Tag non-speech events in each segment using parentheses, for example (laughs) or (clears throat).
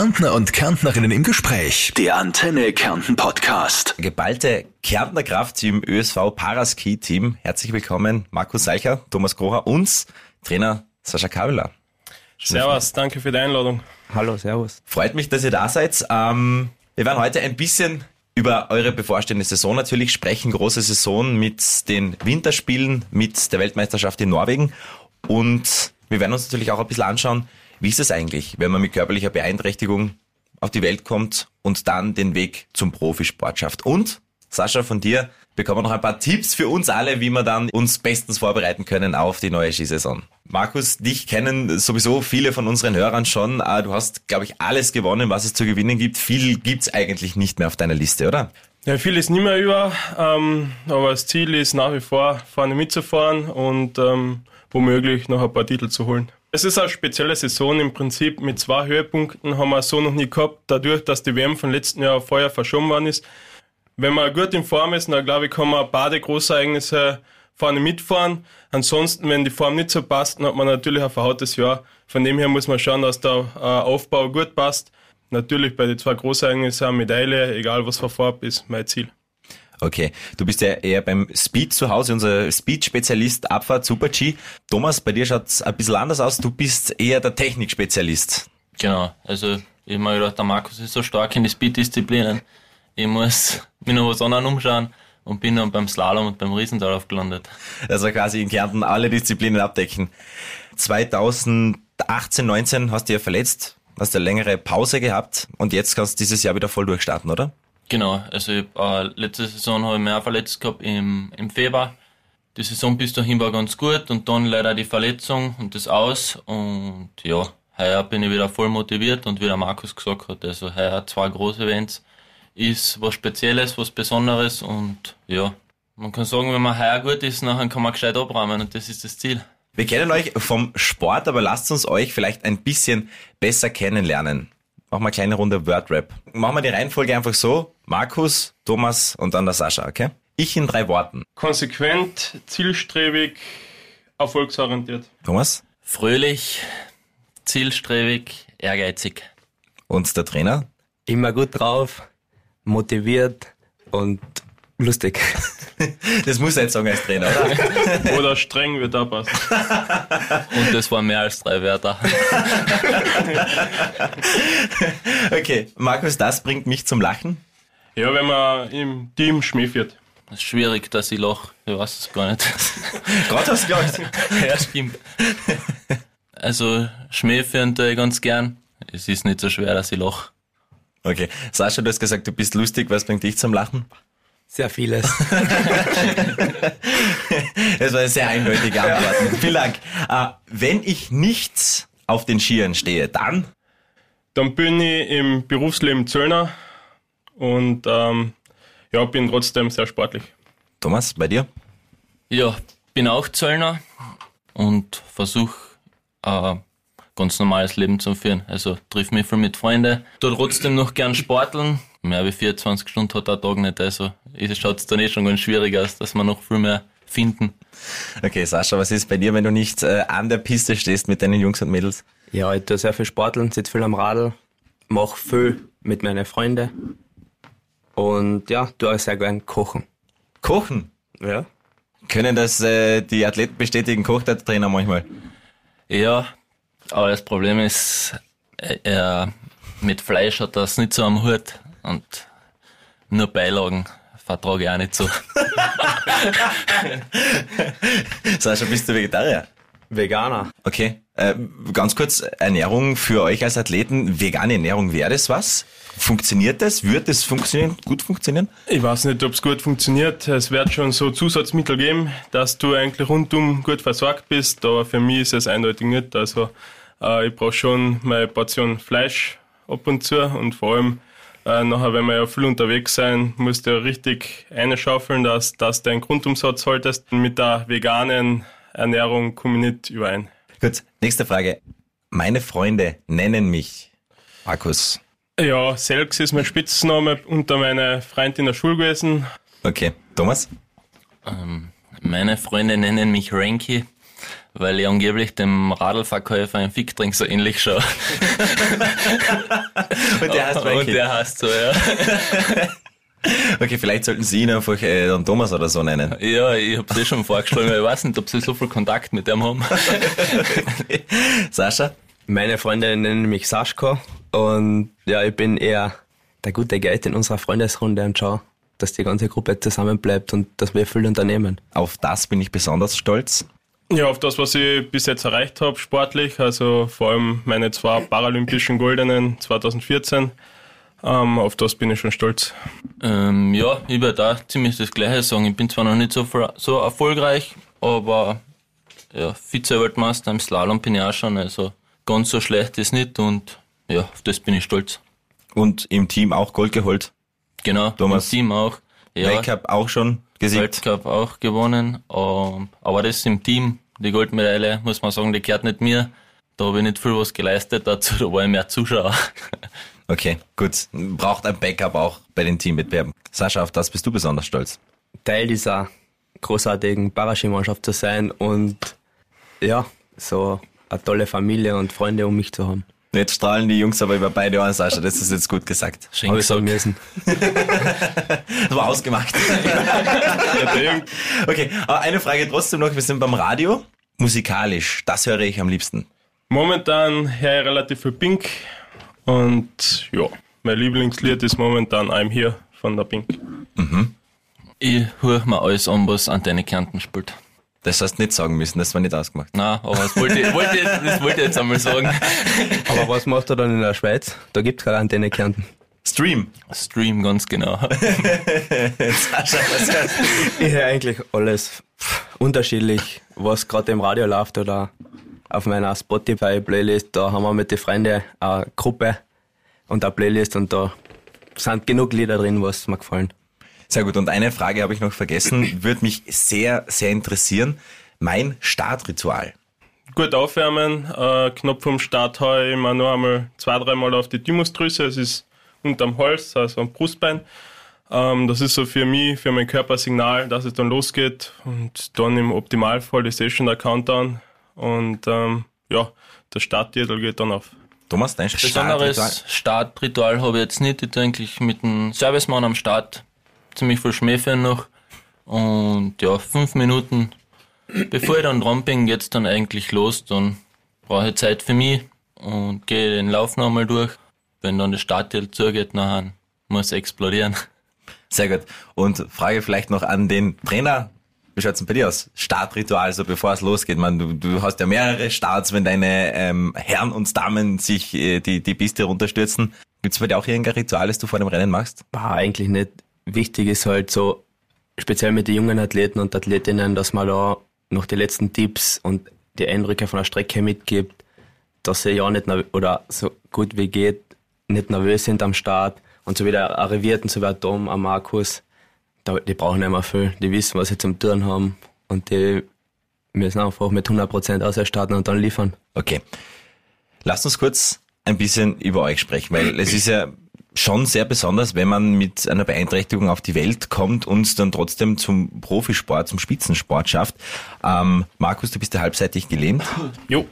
Kärntner und Kärntnerinnen im Gespräch. Der Antenne Kärnten Podcast. Geballte Kärntner Kraft im ÖSV Paraski Team. Herzlich willkommen, Markus Seicher, Thomas Grocher und Trainer Sascha Kaveler. Servus, danke für die Einladung. Hallo, servus. Freut mich, dass ihr da seid. Ähm, wir werden heute ein bisschen über eure bevorstehende Saison natürlich sprechen. Große Saison mit den Winterspielen, mit der Weltmeisterschaft in Norwegen. Und wir werden uns natürlich auch ein bisschen anschauen, wie ist es eigentlich, wenn man mit körperlicher Beeinträchtigung auf die Welt kommt und dann den Weg zum Profisport schafft. Und Sascha, von dir bekommen wir noch ein paar Tipps für uns alle, wie wir dann uns bestens vorbereiten können auf die neue Skisaison. Markus, dich kennen sowieso viele von unseren Hörern schon. Ah, du hast, glaube ich, alles gewonnen, was es zu gewinnen gibt. Viel gibt's eigentlich nicht mehr auf deiner Liste, oder? Ja, viel ist nicht mehr über, ähm, aber das Ziel ist nach wie vor, vorne mitzufahren und ähm, womöglich noch ein paar Titel zu holen. Es ist eine spezielle Saison im Prinzip mit zwei Höhepunkten haben wir so noch nie gehabt, dadurch, dass die WM von letzten Jahr vorher verschoben worden ist. Wenn man gut in Form ist, dann glaube ich, kann man beide Großereignisse vorne mitfahren. Ansonsten, wenn die Form nicht so passt, dann hat man natürlich ein verhautes Jahr. Von dem her muss man schauen, dass der äh, Aufbau gut passt. Natürlich bei den zwei Großereignissen Medaille, egal was für Farbe, ist mein Ziel. Okay, du bist ja eher beim Speed zu Hause, unser Speed-Spezialist Abfahrt Super G. Thomas, bei dir schaut's ein bisschen anders aus. Du bist eher der Technik-Spezialist. Genau, also ich habe mir gedacht, der Markus ist so stark in die Speed-Disziplinen. Ich muss mir noch was anderes umschauen und bin dann beim Slalom und beim Riesental aufgelandet. Also quasi in Kärnten alle Disziplinen abdecken. 2018, 19 hast du ja verletzt, hast eine längere Pause gehabt und jetzt kannst du dieses Jahr wieder voll durchstarten, oder? Genau, also äh, letzte Saison habe ich mich auch verletzt gehabt im, im Februar. Die Saison bis dahin war ganz gut und dann leider die Verletzung und das aus und ja, heuer bin ich wieder voll motiviert und wie der Markus gesagt hat, also heuer zwei große Events ist was Spezielles, was Besonderes und ja, man kann sagen, wenn man heuer gut ist, dann kann man gescheit abräumen und das ist das Ziel. Wir kennen euch vom Sport, aber lasst uns euch vielleicht ein bisschen besser kennenlernen. Machen wir eine kleine Runde Wordrap. Machen wir die Reihenfolge einfach so. Markus, Thomas und dann der Sascha, okay? Ich in drei Worten. Konsequent, zielstrebig, erfolgsorientiert. Thomas? Fröhlich, zielstrebig, ehrgeizig. Und der Trainer? Immer gut drauf, motiviert und lustig. (laughs) Das muss er jetzt sagen als Trainer, oder? (laughs) Oder streng wird da passen. (laughs) Und das waren mehr als drei Wörter. Okay, Markus, das bringt mich zum Lachen. Ja, wenn man im Team Schmäh wird. Es ist schwierig, dass ich lach. Ich weiß es gar nicht. Gerade hast du gelacht. ja, stimmt. Also, Schmäh führen tue ich ganz gern. Es ist nicht so schwer, dass ich lach. Okay, Sascha, du hast gesagt, du bist lustig. Was bringt dich zum Lachen? Sehr vieles. (laughs) Das war eine sehr eindeutige Antwort. Vielen Dank. Äh, wenn ich nicht auf den Skiern stehe, dann? Dann bin ich im Berufsleben Zöllner und ähm, ja, bin trotzdem sehr sportlich. Thomas, bei dir? Ja, bin auch Zöllner und versuche ein ganz normales Leben zu führen. Also triff mich viel mit Freunden, tu trotzdem noch gern sporteln. Mehr wie 24 Stunden hat der Tag nicht, also schaut es dann eh schon ganz schwierig aus, dass wir noch viel mehr finden. Okay, Sascha, was ist bei dir, wenn du nicht äh, an der Piste stehst mit deinen Jungs und Mädels? Ja, ich tue sehr viel Sporteln, sitze viel am Radl, mache viel mit meinen Freunden und ja, tue auch sehr gern kochen. Kochen. Ja. Können das äh, die Athleten bestätigen? Kocht der Trainer manchmal? Ja, aber das Problem ist, äh, er, mit Fleisch hat das nicht so am Hut und nur Beilagen vertrage ich auch nicht so. (laughs) Sascha, bist du Vegetarier? Veganer. Okay. Äh, ganz kurz, Ernährung für euch als Athleten, vegane Ernährung, wäre das was? Funktioniert das? Wird das funktionieren? Gut funktionieren? Ich weiß nicht, ob es gut funktioniert. Es wird schon so Zusatzmittel geben, dass du eigentlich rundum gut versorgt bist, aber für mich ist es eindeutig nicht. Also äh, ich brauche schon meine Portion Fleisch ab und zu und vor allem äh, nachher, wenn wir ja viel unterwegs sein, musst du ja richtig einschaufeln, dass, dass du einen Grundumsatz haltest. Mit der veganen Ernährung komme ich nicht überein. Gut, nächste Frage. Meine Freunde nennen mich Markus. Ja, Selks ist mein Spitzname unter meiner Freundin in der Schule gewesen. Okay, Thomas? Ähm, meine Freunde nennen mich Ranky, weil ich angeblich dem Radlverkäufer im Fickdrink so ähnlich schaue. (laughs) Und der heißt (laughs) Und der heißt so, ja. (laughs) Okay, vielleicht sollten Sie ihn einfach äh, dann Thomas oder so nennen. Ja, ich hab's eh schon vorgeschlagen, weil ich weiß nicht, ob sie so viel Kontakt mit dem haben. Sascha? Meine Freunde nennen mich Saschko und ja, ich bin eher der gute Geist in unserer Freundesrunde und schau, dass die ganze Gruppe zusammenbleibt und dass wir viel unternehmen. Auf das bin ich besonders stolz. Ja, auf das, was ich bis jetzt erreicht habe, sportlich, also vor allem meine zwei paralympischen Goldenen 2014, ähm, auf das bin ich schon stolz. Ähm, ja, ich werde da ziemlich das Gleiche sagen. Ich bin zwar noch nicht so, so erfolgreich, aber ja, Vize-Weltmeister im Slalom bin ich auch schon, also ganz so schlecht ist nicht und ja, auf das bin ich stolz. Und im Team auch Gold geholt. Genau, Thomas. im Team auch. Ja, Weltcup auch schon gesiegt. Weltcup auch gewonnen, ähm, aber das im Team, die Goldmedaille, muss man sagen, die gehört nicht mir. Da habe ich nicht viel was geleistet dazu, da war ich mehr Zuschauer. (laughs) Okay, gut. Braucht ein Backup auch bei den Teamwettbewerben. Sascha, auf das bist du besonders stolz. Teil dieser großartigen Paraskimannschaft zu sein und ja, so eine tolle Familie und Freunde um mich zu haben. Jetzt strahlen die Jungs aber über beide Ohren, Sascha. Das ist jetzt gut gesagt. Schön Habe ich sagen gesagt. müssen. (laughs) Das war ausgemacht. (laughs) okay, aber eine Frage trotzdem noch. Wir sind beim Radio. Musikalisch, das höre ich am liebsten. Momentan höre ich relativ viel Pink und ja, mein Lieblingslied ist momentan I'm Here von der Pink. Ich höre mir alles an, was Antenne Kärnten spielt. Das hast du nicht sagen müssen, das war nicht ausgemacht. Na, aber das wollte, ich, wollte, das wollte ich jetzt einmal sagen. Aber was macht er dann in der Schweiz? Da gibt es keine Antenne Kärnten. Stream. Stream, ganz genau. (laughs) Sascha, was? Ich höre eigentlich alles unterschiedlich, was gerade im Radio läuft oder auf meiner Spotify-Playlist. Da haben wir mit den Freunden eine Gruppe und eine Playlist und da sind genug Lieder drin, was mir gefallen. Sehr gut. Und eine Frage habe ich noch vergessen, (clears throat) würde mich sehr, sehr interessieren. Mein Startritual. Gut aufwärmen, äh, knapp vom Start haue ich immer noch einmal zwei, dreimal auf die Thymusdrüse, es ist unterm Hals, also am Brustbein. Ähm, das ist so für mich, für mein Körper Signal, dass es dann losgeht und dann im Optimalfall ist eh schon der Countdown und ähm, ja, der Starttitel geht dann auf. Thomas, dein Startritual? Besonderes Startritual habe ich jetzt nicht. Ich tue eigentlich mit dem Servicemann am Start ziemlich viel Schmäh für ihn noch. Und ja, fünf Minuten bevor ich dann dran bin, geht's dann eigentlich los. Dann brauche ich Zeit für mich und gehe den Lauf noch einmal durch. Wenn dann das Starttitel zugeht, nachher muss es explodieren. Sehr gut. Und Frage vielleicht noch an den Trainer. Wie schaut's denn bei dir aus? Startritual, also bevor es losgeht. Man, du, du hast ja mehrere Starts, wenn deine ähm, Herren und Damen sich äh, die, die Piste runterstürzen. Gibt's bei dir auch irgendein Ritual, das du vor dem Rennen machst? War eigentlich nicht. Wichtig ist halt so, speziell mit den jungen Athleten und Athletinnen, dass man da noch die letzten Tipps und die Eindrücke von der Strecke mitgibt, dass sie ja nicht, oder so gut wie geht, nicht nervös sind am Start. Und so wie der Arrivierten, so wie der Tom, am Markus, die brauchen nicht mehr viel. Die wissen, was sie zum Tun haben. Und die müssen einfach mit 100% ausstarten und dann liefern. Okay. Lasst uns kurz ein bisschen über euch sprechen, weil es ist ja schon sehr besonders, wenn man mit einer Beeinträchtigung auf die Welt kommt und dann trotzdem zum Profisport, zum Spitzensport schafft. Ähm, Markus, du bist ja halbseitig gelähmt. Jo,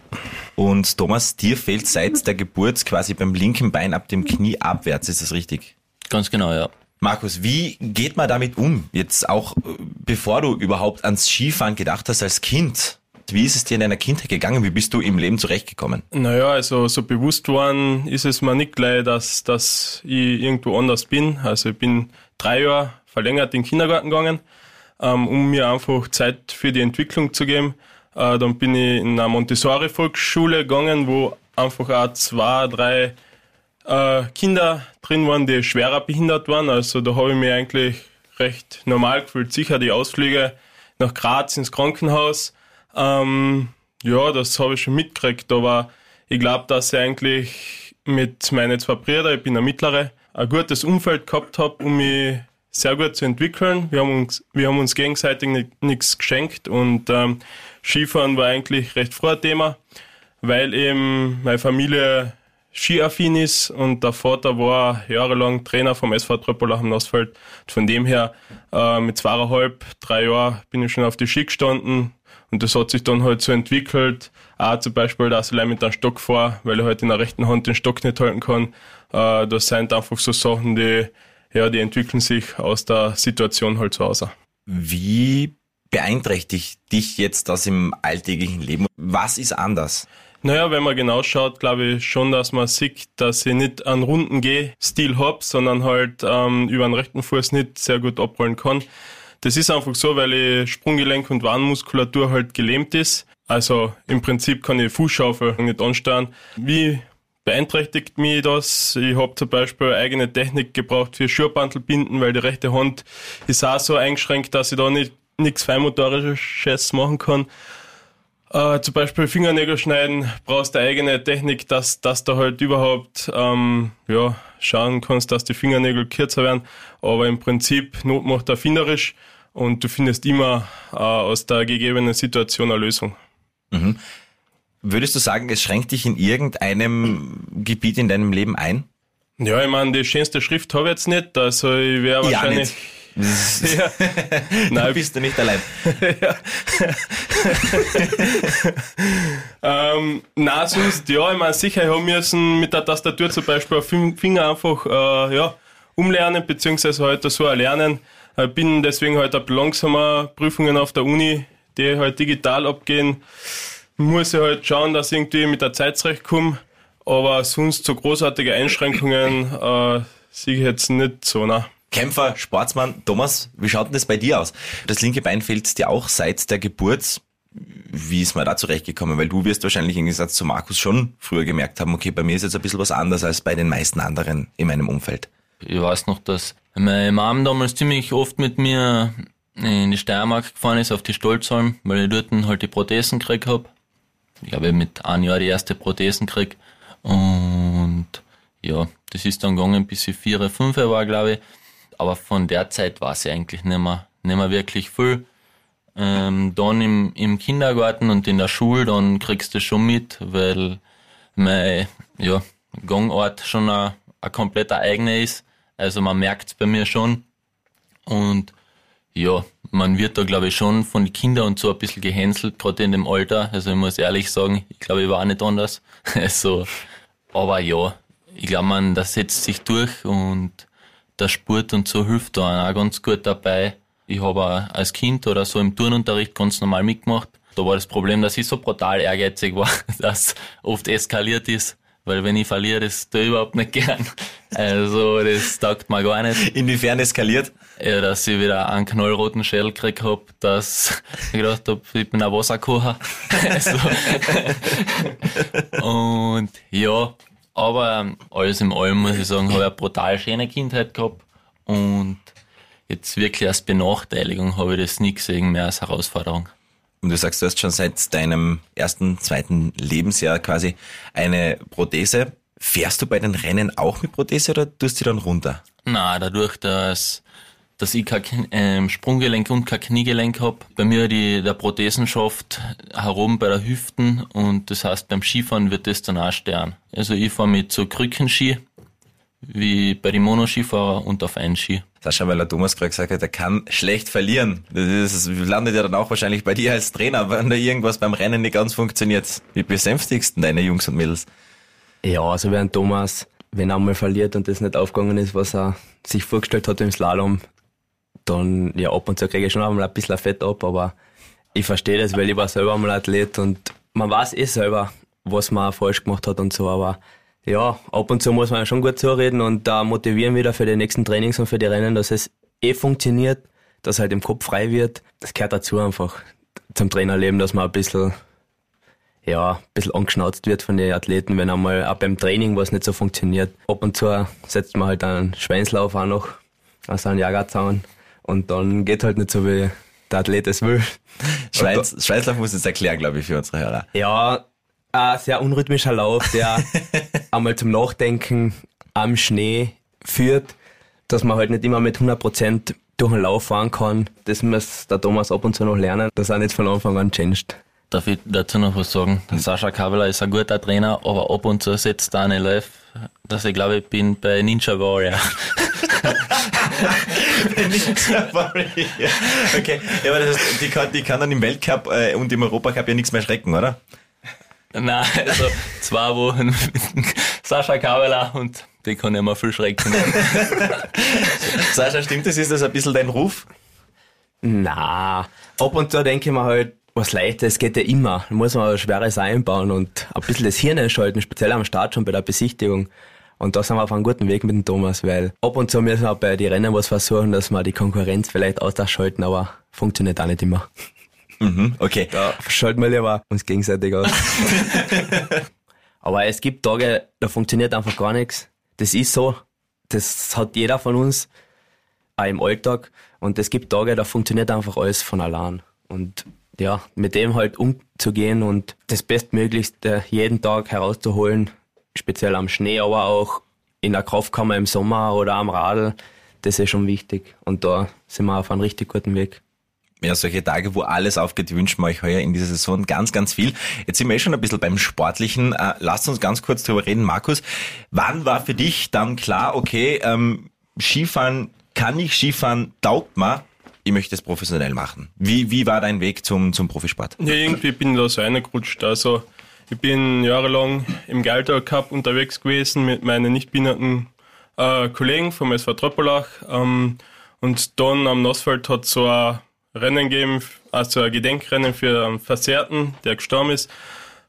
Und Thomas, dir fehlt seit der Geburt quasi beim linken Bein ab dem Knie abwärts, ist das richtig? Ganz genau, ja. Markus, wie geht man damit um? Jetzt auch, äh, bevor du überhaupt ans Skifahren gedacht hast als Kind. Wie ist es dir in deiner Kindheit gegangen? Wie bist du im Leben zurechtgekommen? Naja, also so bewusst worden ist es mir nicht gleich, dass, dass ich irgendwo anders bin. Also ich bin drei Jahre verlängert in den Kindergarten gegangen, ähm, um mir einfach Zeit für die Entwicklung zu geben. Äh, dann bin ich in eine Montessori-Volksschule gegangen, wo einfach auch zwei, drei äh, Kinder drin waren, die schwerer behindert waren. Also da habe ich mich eigentlich recht normal gefühlt. Sicher die Ausflüge nach Graz ins Krankenhaus. Ähm, ja, das habe ich schon mitgekriegt, aber ich glaube, dass ich eigentlich mit meinen zwei Brüdern, ich bin der Mittlere, ein gutes Umfeld gehabt habe, um mich sehr gut zu entwickeln. Wir haben uns, wir haben uns gegenseitig nichts geschenkt und ähm, Skifahren war eigentlich recht früh ein Thema, weil eben meine Familie skiaffin ist und der Vater war jahrelang Trainer vom SV Tröppelach am Nassfeld. Von dem her, äh, mit zweieinhalb, drei Jahren bin ich schon auf die Ski gestanden Und das hat sich dann halt so entwickelt, auch zum Beispiel, dass ich mit einem Stock fahre, weil ich halt in der rechten Hand den Stock nicht halten kann. Äh, das sind einfach so Sachen, die, ja, die entwickeln sich aus der Situation halt so aus. Wie beeinträchtigt dich jetzt das im alltäglichen Leben? Was ist anders? Naja, wenn man genau schaut, glaube ich schon, dass man sieht, dass ich nicht einen runden Gehstil habe, sondern halt ähm, über den rechten Fuß nicht sehr gut abrollen kann. Das ist einfach so, weil ich Sprunggelenk und Warnmuskulatur halt gelähmt ist. Also im Prinzip kann ich Fußschaufel nicht ansteuern. Wie beeinträchtigt mich das? Ich habe zum Beispiel eigene Technik gebraucht für Schurbandelbinden, weil die rechte Hand ist auch so eingeschränkt, dass ich da nicht nichts Feinmotorisches machen kann. Äh, zum Beispiel Fingernägel schneiden, brauchst du eigene Technik, dass, dass du halt überhaupt ähm, ja, schauen kannst, dass die Fingernägel kürzer werden. Aber im Prinzip Not macht erfinderisch und du findest immer äh, aus der gegebenen Situation eine Lösung. Mhm. Würdest du sagen, es schränkt dich in irgendeinem Gebiet in deinem Leben ein? Ja, ich meine, die schönste Schrift habe ich jetzt nicht, also ich wäre wahrscheinlich. (laughs) Ja, ja. (laughs) Nein, bist du nicht allein. (laughs) ähm, nein, sonst, ja, ich meine, sicher, ich habe müssen mit der Tastatur zum Beispiel auf Finger einfach äh, ja, umlernen, beziehungsweise halt so erlernen. Ich bin deswegen halt ein langsamer Prüfungen auf der Uni, die halt digital abgehen. Muss ich halt schauen, dass ich irgendwie mit der Zeit zurechtkomme. Aber sonst so großartige Einschränkungen äh, sehe ich jetzt nicht so. Ne? Kämpfer, Sportsmann. Thomas, wie schaut denn das bei dir aus? Das linke Bein fehlt dir auch seit der Geburt. Wie ist man da zurechtgekommen? Weil du wirst wahrscheinlich im Gegensatz zu Markus schon früher gemerkt haben, okay, bei mir ist jetzt ein bisschen was anders als bei den meisten anderen in meinem Umfeld. Ich weiß noch, dass meine Mom damals ziemlich oft mit mir in die Steiermark gefahren ist, auf die Stolzalm, weil ich dort halt die Prothesen gekriegt hab. Ich habe mit einem Jahr die erste Prothesen gekriegt. Und ja, das ist dann gegangen, bis ich vier, fünf war, glaube ich aber von der Zeit war sie eigentlich nicht mehr, nicht mehr wirklich viel. Ähm, dann im, im Kindergarten und in der Schule, dann kriegst du schon mit, weil mein ja, Gangort schon ein, ein kompletter eigener ist. Also man merkt es bei mir schon. Und ja, man wird da glaube ich schon von Kindern und so ein bisschen gehänselt, gerade in dem Alter. Also ich muss ehrlich sagen, ich glaube, ich war auch nicht anders. (laughs) also, aber ja, ich glaube, man, das setzt sich durch und der Sport und so hilft da auch ganz gut dabei. Ich habe als Kind oder so im Turnunterricht ganz normal mitgemacht. Da war das Problem, dass ich so brutal ehrgeizig war, (laughs) dass oft eskaliert ist. Weil wenn ich verliere, das tue ich überhaupt nicht gern. Also das taugt mir gar nicht. Inwiefern eskaliert? Ja, dass ich wieder einen knallroten Schell gekriegt hab, dass ich gedacht hab, ich bin ein Wasserkocher. (laughs) also. Und ja, aber alles im allem muss ich sagen, habe ich eine brutal schöne Kindheit gehabt und jetzt wirklich als Benachteiligung habe ich das nie gesehen, mehr als Herausforderung. Und du sagst, du hast schon seit deinem ersten, zweiten Lebensjahr quasi eine Prothese. Fährst du bei den Rennen auch mit Prothese oder tust du dann runter? Na, dadurch, dass dass ich kein ähm, Sprunggelenk und kein Kniegelenk hab. Bei mir die, der Prothesenschaft herum bei der Hüften und das heißt beim Skifahren wird das dann auch sterben. Also ich fahre mit so Krückenski, wie bei den Monoskifahrer und auf einen Ski. Sascha, weil der Thomas gerade gesagt hat, er kann schlecht verlieren. Das landet ja dann auch wahrscheinlich bei dir als Trainer, wenn da irgendwas beim Rennen nicht ganz funktioniert. Wie besänftigst du deine Jungs und Mädels? Ja, also während Thomas, wenn er einmal verliert und das nicht aufgegangen ist, was er sich vorgestellt hat im Slalom, dann, ja, ab und zu kriege ich schon einmal ein bisschen Fett ab, aber ich verstehe das, weil ich war selber mal Athlet und man weiß eh selber, was man falsch gemacht hat und so, aber ja, ab und zu muss man schon gut zureden und da motivieren wieder für die nächsten Trainings und für die Rennen, dass es eh funktioniert, dass halt im Kopf frei wird. Das gehört dazu einfach zum Trainerleben, dass man ein bisschen, ja, ein bisschen angeschnauzt wird von den Athleten, wenn einmal auch beim Training was nicht so funktioniert. Ab und zu setzt man halt einen Schweinslauf auch noch, also einen Jagerzaun und dann geht halt nicht so, wie der Athlet es will. Schweiz, Schweißlauf muss jetzt erklären, glaube ich, für unsere Hörer. Ja, ein sehr unrhythmischer Lauf, der (laughs) einmal zum Nachdenken am Schnee führt, dass man halt nicht immer mit 100% durch den Lauf fahren kann. Das muss der Thomas ab und zu noch lernen, dass er nicht von Anfang an changed. Darf ich dazu noch was sagen? Der Sascha Kaveler ist ein guter Trainer, aber ab und zu setzt er eine Live, dass ich glaube, ich bin (laughs) bei Ninja Warrior. okay, ja, aber das heißt, die, kann, die kann dann im Weltcup äh, und im Europacup ja nichts mehr schrecken, oder? Nein, also zwei Wochen mit Sascha Kabela und die kann ja mal viel schrecken. (laughs) Sascha, stimmt das? Ist das ein bisschen dein Ruf? Na, ab und zu denke ich mir halt, was Leichtes geht ja immer. Da muss man Schweres einbauen und ein bisschen das Hirn einschalten, speziell am Start schon bei der Besichtigung. Und da sind wir auf einem guten Weg mit dem Thomas, weil ab und zu müssen wir bei den Rennen was versuchen, dass wir die Konkurrenz vielleicht ausschalten, aber funktioniert auch nicht immer. Mhm, okay. Da schalten wir lieber uns gegenseitig aus. (laughs) aber es gibt Tage, da funktioniert einfach gar nichts. Das ist so. Das hat jeder von uns, auch im Alltag. Und es gibt Tage, da funktioniert einfach alles von allein. Und ja, mit dem halt umzugehen und das Bestmöglichste jeden Tag herauszuholen, speziell am Schnee, aber auch in der Kraftkammer im Sommer oder am Radl, das ist schon wichtig. Und da sind wir auf einem richtig guten Weg. Ja, solche Tage, wo alles aufgeht, wünschen wir euch heuer in dieser Saison ganz, ganz viel. Jetzt sind wir eh schon ein bisschen beim Sportlichen. Äh, lasst uns ganz kurz drüber reden. Markus, wann war für dich dann klar, okay, ähm, Skifahren kann ich, Skifahren taugt mir, ich möchte es professionell machen. Wie, wie war dein Weg zum, zum Profisport? Ja, irgendwie bin ich da so reingerutscht. Also, ich bin jahrelang im Geiltal Cup unterwegs gewesen mit meinen nicht behinderten äh, Kollegen vom SV Tröppelach. Ähm, und dann am Nassfeld hat so ein Rennen gegeben, also ein Gedenkrennen für einen Versehrten, der gestorben ist.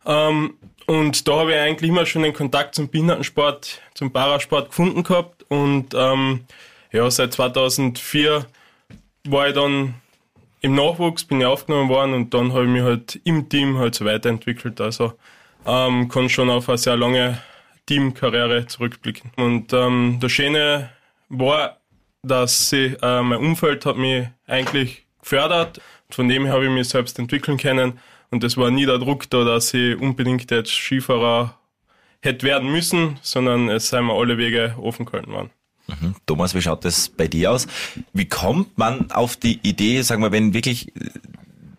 Ähm, und da habe ich eigentlich immer schon den Kontakt zum Behindertensport, zum Parasport gefunden gehabt. Und ähm, ja, seit 2004 war ich dann im Nachwuchs, bin ich aufgenommen worden und dann habe ich mich halt im Team halt so weiterentwickelt. Also ähm, kann schon auf eine sehr lange Teamkarriere zurückblicken. Und ähm, das Schöne war, dass sie, äh, mein Umfeld hat mich eigentlich gefördert. Von dem her habe ich mich selbst entwickeln können. Und es war nie der Druck da, dass ich unbedingt jetzt Skifahrer hätte werden müssen, sondern es seien mir alle Wege offen gehalten worden. Mhm. Thomas, wie schaut das bei dir aus? Wie kommt man auf die Idee, sagen wir, wenn wirklich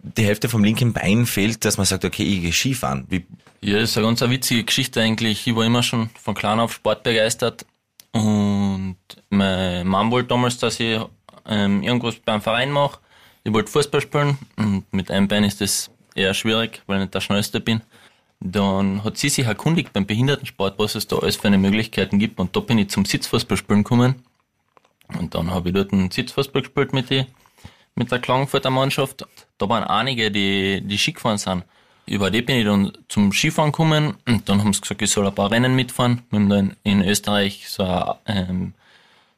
die Hälfte vom linken Bein fehlt, dass man sagt, okay, ich gehe Skifahren? Wie ja, das ist eine ganz witzige Geschichte eigentlich. Ich war immer schon von klein auf Sport begeistert und meine Mom wollte damals, dass ich ähm, irgendwas beim Verein mache. Ich wollte Fußball spielen und mit einem Bein ist das eher schwierig, weil ich nicht der Schnellste bin. Dann hat sie sich erkundigt beim Behindertensport, was es da alles für eine Möglichkeiten gibt. Und da bin ich zum Sitzfußballspielen gekommen. Und dann habe ich dort einen Sitzfußball gespielt mit, die, mit der Klagenfurter Mannschaft. Da waren einige, die, die Ski gefahren sind. Über die bin ich dann zum Skifahren gekommen und dann haben sie gesagt, ich soll ein paar Rennen mitfahren. Wir haben dann in Österreich so eine, ähm,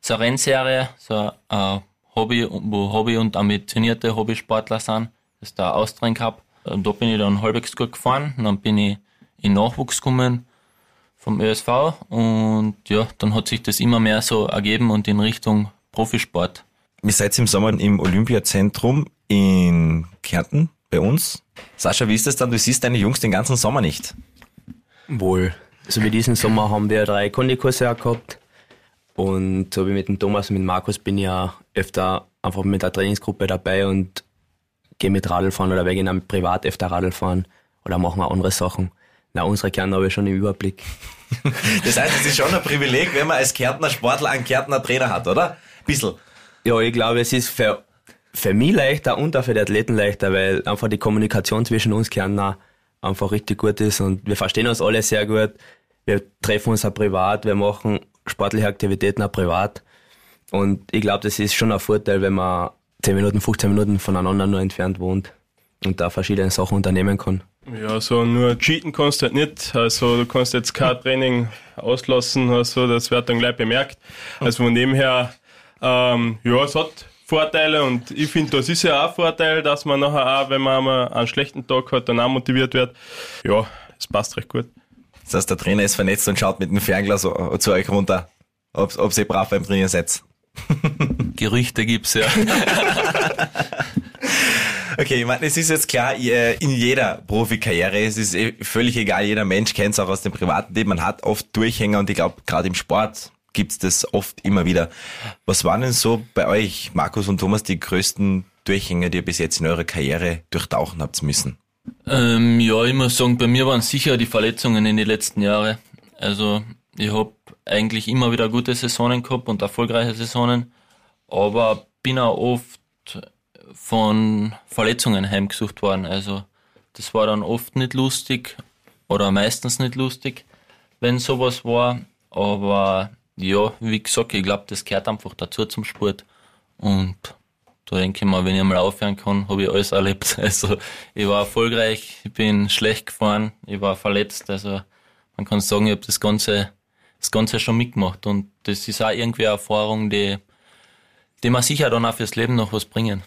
so eine Rennserie, so ein Hobby, wo Hobby und ambitionierte Hobbysportler sind. Das ist der Austrian Cup. Und da bin ich dann halbwegs gut gefahren und dann bin ich in Nachwuchs gekommen vom ÖSV und ja, dann hat sich das immer mehr so ergeben und in Richtung Profisport. Ihr seid im Sommer im Olympiazentrum in Kärnten bei uns. Sascha, wie ist das dann? Du siehst deine Jungs den ganzen Sommer nicht. Wohl. So wie diesen Sommer haben wir drei Kondikurse gehabt. Und so wie mit dem Thomas und mit Markus bin ich ja öfter einfach mit der Trainingsgruppe dabei und gehe mit Radl fahren oder wir gehen privat öfter Radl fahren oder machen wir andere Sachen. Na, unsere Kärntner habe ich schon im Überblick. (laughs) Das heißt, es ist schon ein Privileg, wenn man als Kärntner Sportler einen Kärntner Trainer hat, oder? Bissl. Ja, ich glaube, es ist für, für mich leichter und auch für die Athleten leichter, weil einfach die Kommunikation zwischen uns Kärntner einfach richtig gut ist und wir verstehen uns alle sehr gut. Wir treffen uns auch privat, wir machen sportliche Aktivitäten auch privat. Und ich glaube, das ist schon ein Vorteil, wenn man 10 Minuten, 15 Minuten voneinander nur entfernt wohnt und da verschiedene Sachen unternehmen kann. Ja, so nur cheaten kannst du halt nicht. Also du kannst jetzt kein (laughs) Training auslassen, also das wird dann gleich bemerkt. Also von dem her, ähm, ja, es hat Vorteile und ich finde, das ist ja auch ein Vorteil, dass man nachher auch, wenn man mal einen schlechten Tag hat, dann auch motiviert wird. Ja, es passt recht gut. Das heißt, der Trainer ist vernetzt und schaut mit dem Fernglas zu euch runter, ob, ob ihr brav beim Trainieren seid. (laughs) Gerüchte gibt's ja. (laughs) Okay, ich meine, es ist jetzt klar, in jeder Profikarriere, es ist eh völlig egal, jeder Mensch kennt es auch aus dem privaten Leben, man hat oft Durchhänger und ich glaube, gerade im Sport gibt's das oft immer wieder. Was waren denn so bei euch, Markus und Thomas, die größten Durchhänger, die ihr bis jetzt in eurer Karriere durchtauchen habt müssen? Ähm, ja, ich muss sagen, bei mir waren sicher die Verletzungen in den letzten Jahren. Also ich habe eigentlich immer wieder gute Saisonen gehabt und erfolgreiche Saisonen. aber bin auch oft von Verletzungen heimgesucht worden. Also das war dann oft nicht lustig oder meistens nicht lustig, wenn sowas war. Aber ja, wie gesagt, ich glaube, das gehört einfach dazu zum Sport. Und da denke ich mal, wenn ich mal aufhören kann, habe ich alles erlebt. (laughs) Also ich war erfolgreich, ich bin schlecht gefahren, ich war verletzt. Also man kann sagen, ich habe das Ganze, das Ganze schon mitgemacht. Und das ist auch irgendwie eine Erfahrung, die, die man sicher dann auch fürs Leben noch was bringen.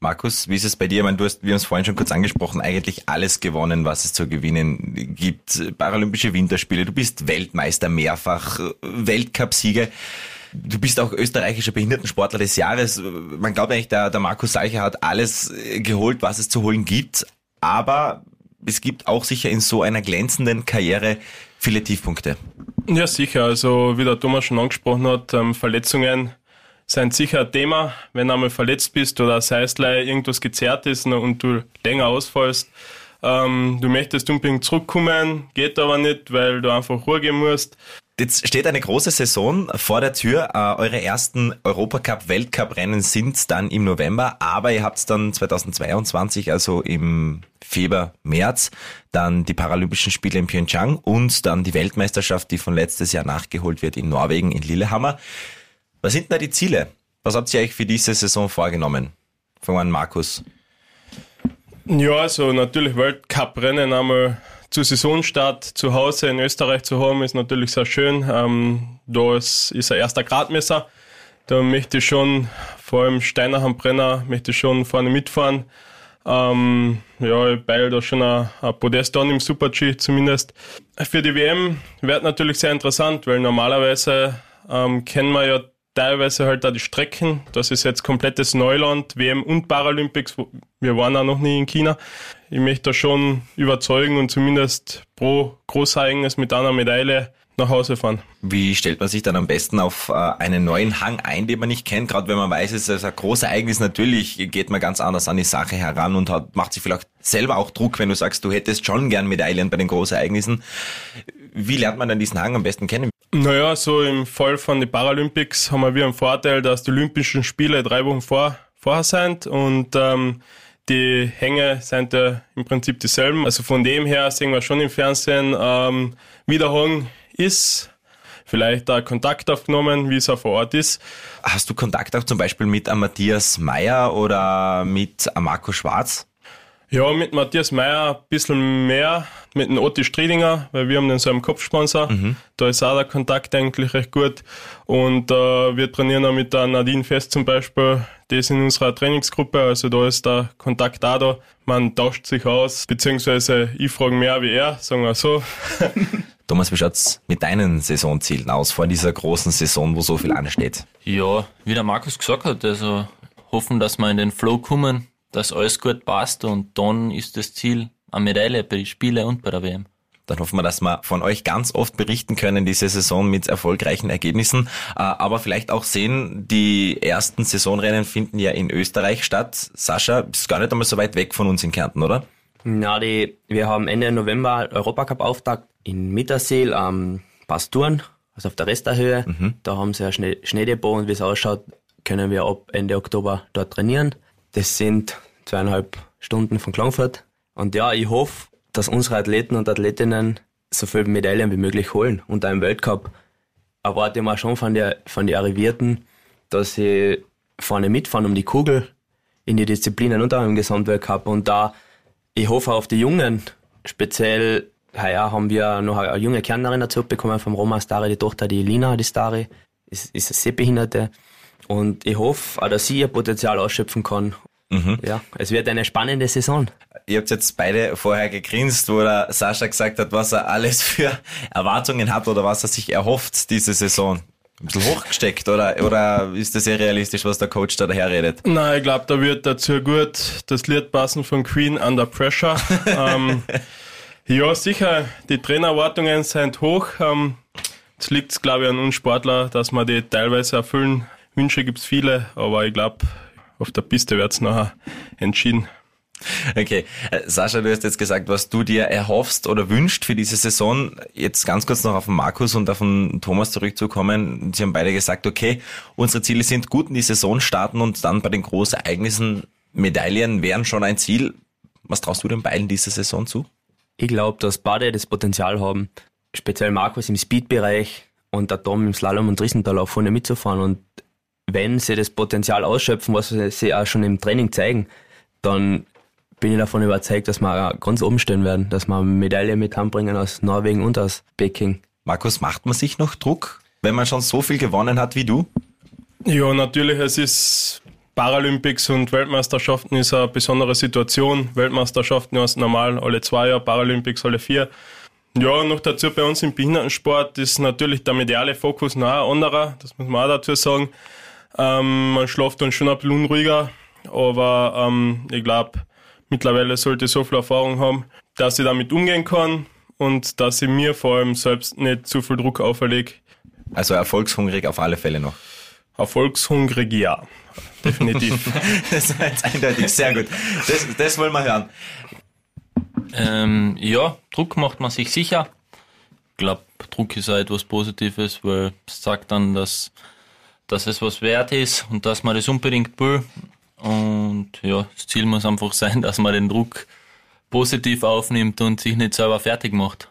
Markus, wie ist es bei dir? Ich meine, du hast, wir haben es vorhin schon kurz angesprochen, eigentlich alles gewonnen, was es zu gewinnen gibt. Paralympische Winterspiele, du bist Weltmeister mehrfach, Weltcupsieger. Du bist auch österreichischer Behindertensportler des Jahres. Man glaubt eigentlich, der, der Markus Seicher hat alles geholt, was es zu holen gibt. Aber es gibt auch sicher in so einer glänzenden Karriere viele Tiefpunkte. Ja, sicher. Also, wie der Thomas schon angesprochen hat, ähm, Verletzungen sind sicher ein Thema, wenn du einmal verletzt bist oder sei es irgendwas gezerrt ist und du länger ausfallst. Ähm, du möchtest unbedingt zurückkommen, geht aber nicht, weil du einfach Ruhe gehen musst. Jetzt steht eine große Saison vor der Tür. Äh, eure ersten Europacup, Weltcup-Rennen sind dann im November, aber ihr habt dann 2022, also im Februar, März, dann die Paralympischen Spiele in Pyeongchang und dann die Weltmeisterschaft, die von letztes Jahr nachgeholt wird in Norwegen, in Lillehammer. Was sind da die Ziele? Was habt ihr euch für diese Saison vorgenommen? Fangen wir an, Markus. Ja, also natürlich Weltcup-Rennen einmal zu Saisonstart zu Hause in Österreich zu haben, ist natürlich sehr schön. Ähm, da ist, ist ein erster Gradmesser. Da möchte ich schon, vor allem Steiner am Brenner, möchte ich schon vorne mitfahren. Ähm, ja, ich beile da schon ein, ein Podest an im Super-G zumindest. Für die WM wird natürlich sehr interessant, weil normalerweise ähm, kennen wir ja teilweise halt auch die Strecken. Das ist jetzt komplettes Neuland, WM und Paralympics. Wir waren auch noch nie in China. Ich möchte da schon überzeugen und zumindest pro Großereignis mit einer Medaille nach Hause fahren. Wie stellt man sich dann am besten auf äh, einen neuen Hang ein, den man nicht kennt? Gerade wenn man weiß, es ist ein großes Ereignis, natürlich geht man ganz anders an die Sache heran und hat, macht sich vielleicht selber auch Druck, wenn du sagst, du hättest schon gern Medaillen bei den Großereignissen. Wie lernt man dann diesen Hang am besten kennen? Naja, so im Fall von den Paralympics haben wir einen Vorteil, dass die Olympischen Spiele drei Wochen vor, vorher sind und ähm, die Hänge sind ja im Prinzip dieselben. Also von dem her sehen wir schon im Fernsehen, ähm, wie der Hang ist. Vielleicht da Kontakt aufgenommen, wie es auch vor Ort ist. Hast du Kontakt auch zum Beispiel mit Matthias Meyer oder mit Marco Schwarz? Ja, mit Matthias Meyer ein bisschen mehr, mit dem Otti Striedinger, weil wir haben den so einen Kopfsponsor. Mhm. Da ist auch der Kontakt eigentlich recht gut. Und äh, wir trainieren auch mit der Nadine Fest zum Beispiel. Die ist in unserer Trainingsgruppe, also da ist der Kontakt auch da. Man tauscht sich aus, beziehungsweise ich frage mehr wie er, sagen wir so. (laughs) Thomas, wie schaut's mit deinen Saisonzielen aus vor dieser großen Saison, wo so viel ansteht? Ja, wie der Markus gesagt hat, also hoffen, dass wir in den Flow kommen dass alles gut passt und dann ist das Ziel eine Medaille bei den Spielen und bei der WM. Dann hoffen wir, dass wir von euch ganz oft berichten können, diese Saison mit erfolgreichen Ergebnissen. Äh, aber vielleicht auch sehen, die ersten Saisonrennen finden ja in Österreich statt. Sascha, ist gar nicht einmal so weit weg von uns in Kärnten, oder? Na, die, wir haben Ende November Europacup-Auftakt in Mitterseel am Pasturen, also auf der Resterhöhe. Mhm. Da haben sie ein Schnee Schneedepot und wie es ausschaut, können wir ab Ende Oktober dort trainieren. Das sind zweieinhalb Stunden von Klangfurt. Und ja, ich hoffe, dass unsere Athleten und Athletinnen so viele Medaillen wie möglich holen. Und im Weltcup erwarte ich mal schon von der, von den Arrivierten, dass sie vorne mitfahren um die Kugel in die Disziplinen und auch im Gesamtweltcup. Und da, ich hoffe auf die Jungen, speziell, ja, haben wir noch eine junge Kärntnerin dazu bekommen vom Roma Stari, die Tochter, die Lina, die Stari, ist, ist eine Sehbehinderte. Und ich hoffe, auch, dass sie ihr Potenzial ausschöpfen kann. Mhm. Ja, es wird eine spannende Saison. Ihr habt jetzt beide vorher gegrinst, wo der Sascha gesagt hat, was er alles für Erwartungen hat oder was er sich erhofft diese Saison. Ein bisschen hochgesteckt oder, oder ist das sehr realistisch, was der Coach da daher redet? Nein, ich glaube, da wird dazu gut das Lied passen von Queen Under Pressure. (laughs) ähm, ja, sicher, die Trainererwartungen sind hoch. Ähm, es liegt, glaube ich, an uns Sportler, dass wir die teilweise erfüllen Wünsche gibt es viele, aber ich glaube, auf der Piste wird es nachher entschieden. Okay, äh, Sascha, du hast jetzt gesagt, was du dir erhoffst oder wünscht für diese Saison. Jetzt ganz kurz noch auf den Markus und auf den Thomas zurückzukommen. Sie haben beide gesagt, okay, unsere Ziele sind gut in die Saison starten und dann bei den Großereignissen Medaillen wären schon ein Ziel. Was traust du den beiden diese Saison zu? Ich glaube, dass beide das Potenzial haben, speziell Markus im Speedbereich und der Tom im Slalom und Riesental auch vorne mitzufahren. Und wenn sie das Potenzial ausschöpfen, was sie auch schon im Training zeigen, dann bin ich davon überzeugt, dass wir ganz oben stehen werden, dass wir Medaille mit hembringen aus Norwegen und aus Peking. Markus, macht man sich noch Druck, wenn man schon so viel gewonnen hat wie du? Ja, natürlich, es ist Paralympics und Weltmeisterschaften ist eine besondere Situation. Weltmeisterschaften ist normal alle zwei Jahre, Paralympics alle vier. Ja, noch dazu bei uns im Behindertensport ist natürlich der mediale Fokus noch ein anderer, das muss man auch dazu sagen. Ähm, man schläft dann schon ein bisschen unruhiger, aber ähm, ich glaube, mittlerweile sollte ich so viel Erfahrung haben, dass ich damit umgehen kann und dass ich mir vor allem selbst nicht zu viel Druck auferlege. Also erfolgshungrig auf alle Fälle noch. Erfolgshungrig, ja. Definitiv. (laughs) das war jetzt eindeutig, sehr gut. Das, das wollen wir hören. Ähm, ja, Druck macht man sich sicher. Ich glaube, Druck ist auch etwas Positives, weil es sagt dann, dass, dass es was wert ist und dass man das unbedingt will. Und ja, das Ziel muss einfach sein, dass man den Druck positiv aufnimmt und sich nicht selber fertig macht.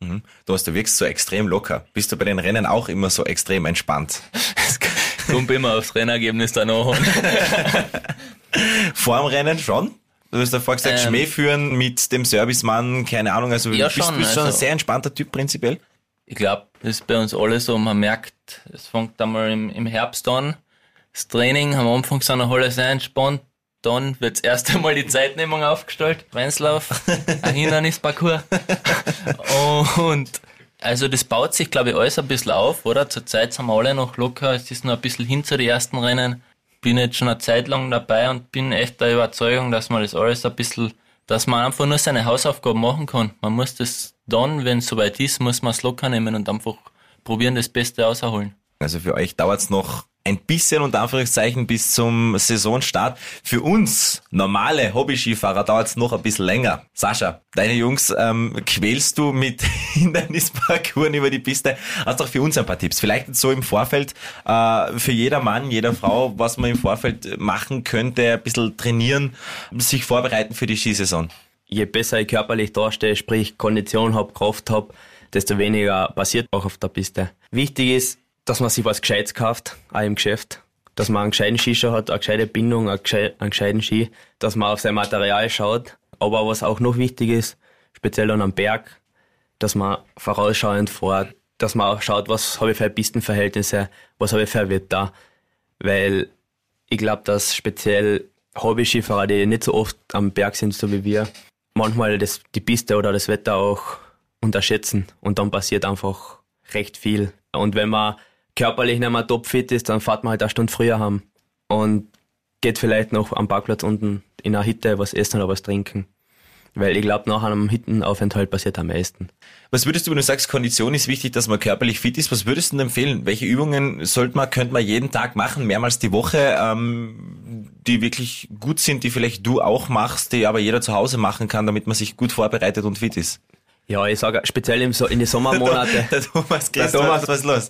Mhm. Du hast, du wirkst so extrem locker. Bist du bei den Rennen auch immer so extrem entspannt? Kommt immer aufs Rennergebnis dann auch. (laughs) Vor dem Rennen schon? Du hast davor gesagt, ähm, Schmäh führen mit dem Servicemann, keine Ahnung, also ja, bist, schon, bist schon also, ein sehr entspannter Typ prinzipiell? Ich glaube, das ist bei uns alle so, man merkt, es fängt einmal im, im Herbst an, das Training, am Anfang sind noch alle sehr entspannt, dann wird das erste (laughs) Mal die Zeitnehmung aufgestellt, Weinslauf, (laughs) ein Hindernisparcours und also das baut sich, glaube ich, alles ein bisschen auf, oder? Zurzeit sind wir alle noch locker, es ist noch ein bisschen hin zu den ersten Rennen. Bin jetzt schon eine Zeit lang dabei und bin echt der Überzeugung, dass man das alles ein bisschen, dass man einfach nur seine Hausaufgaben machen kann. Man muss das dann, wenn es soweit ist, muss man es locker nehmen und einfach probieren, das Beste auszuholen. Also für euch dauert es noch ein bisschen unter Anführungszeichen bis zum Saisonstart. Für uns normale Hobby-Skifahrer dauert es noch ein bisschen länger. Sascha, deine Jungs ähm, quälst du mit (laughs) Hindernisparcours über die Piste. Hast doch für uns ein paar Tipps. Vielleicht so im Vorfeld äh, für jeder Mann, jeder Frau, was man im Vorfeld machen könnte, ein bisschen trainieren, sich vorbereiten für die Skisaison. Je besser ich körperlich dastehe, sprich Kondition habe, Kraft habe, desto weniger passiert auch auf der Piste. Wichtig ist, dass man sich was Gescheites kauft, auch im Geschäft. Dass man einen gescheiten Skischuh hat, eine gescheite Bindung, einen gescheiten Ski, dass man auf sein Material schaut. Aber was auch noch wichtig ist, speziell an einem Berg, dass man vorausschauend fährt, dass man auch schaut, was habe ich für Pistenverhältnisse, was habe ich für Wetter. Weil ich glaube, dass speziell Hobby-Skifahrer, die nicht so oft am Berg sind, so wie wir, manchmal das, die Piste oder das Wetter auch unterschätzen und dann passiert einfach recht viel. Und wenn man körperlich nicht mehr topfit ist, dann fährt man halt eine Stunde früher heim und geht vielleicht noch am Parkplatz unten in einer Hitte was essen oder was trinken. Weil ich glaube, nach einem Hittenaufenthalt passiert am meisten. Was würdest du, wenn du sagst, Kondition ist wichtig, dass man körperlich fit ist, was würdest du denn empfehlen? Welche Übungen sollte man, könnte man jeden Tag machen, mehrmals die Woche, ähm, die wirklich gut sind, die vielleicht du auch machst, die aber jeder zu Hause machen kann, damit man sich gut vorbereitet und fit ist? Ja, ich sage speziell im so in den (laughs) Sommermonate. der Thomas, der Thomas, was ist los?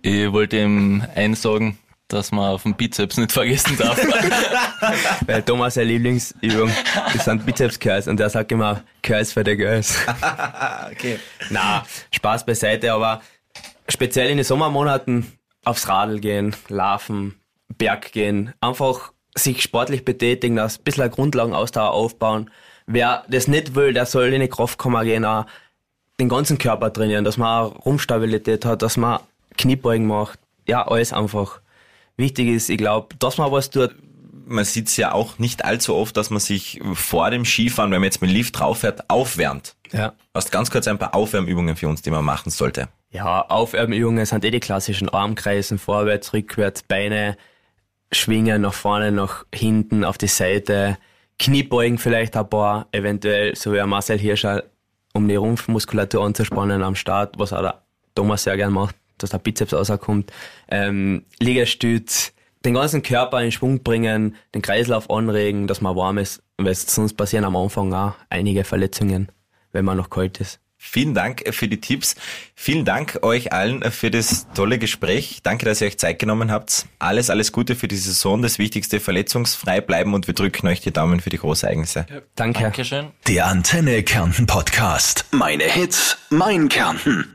Ich wollte ihm einsagen, dass man auf den Bizeps nicht vergessen darf. (laughs) Weil Thomas seine Lieblingsübung das sind Bizeps Curls und der sagt immer Curls für die Girls. (laughs) okay. Na, Spaß beiseite, aber speziell in den Sommermonaten aufs Radl gehen, laufen, Berg gehen, einfach sich sportlich betätigen, ein bisschen Grundlagenausdauer aufbauen. Wer das nicht will, der soll in die Kraftkammer gehen, auch den ganzen Körper trainieren, dass man auch Rumpfstabilität hat, dass man Kniebeugen macht. Ja, alles einfach. Wichtig ist, ich glaube, dass man was tut. Man sieht es ja auch nicht allzu oft, dass man sich vor dem Skifahren, wenn man jetzt mit dem Lift drauf fährt, aufwärmt. Ja. Hast ganz kurz ein paar Aufwärmübungen für uns, die man machen sollte. Ja, Aufwärmübungen sind eh die klassischen Armkreisen, vorwärts, rückwärts, Beine schwingen nach vorne, nach hinten, auf die Seite, Kniebeugen vielleicht ein paar, eventuell, so wie Marcel Hirscher, um die Rumpfmuskulatur anzuspannen am Start, was auch der Thomas sehr gern macht, dass der Bizeps rauskommt. Ähm, Liegestütz, den ganzen Körper in Schwung bringen, den Kreislauf anregen, dass man warm ist, weil sonst passieren am Anfang auch einige Verletzungen, wenn man noch kalt ist. Vielen Dank für die Tipps. Vielen Dank euch allen für das tolle Gespräch. Danke, dass ihr euch Zeit genommen habt. Alles, alles Gute für die Saison. Das Wichtigste, verletzungsfrei bleiben und wir drücken euch die Daumen für die Großereignisse. Danke. Dankeschön. Der Antenne Kärnten Podcast. Meine Hits, mein Kärnten.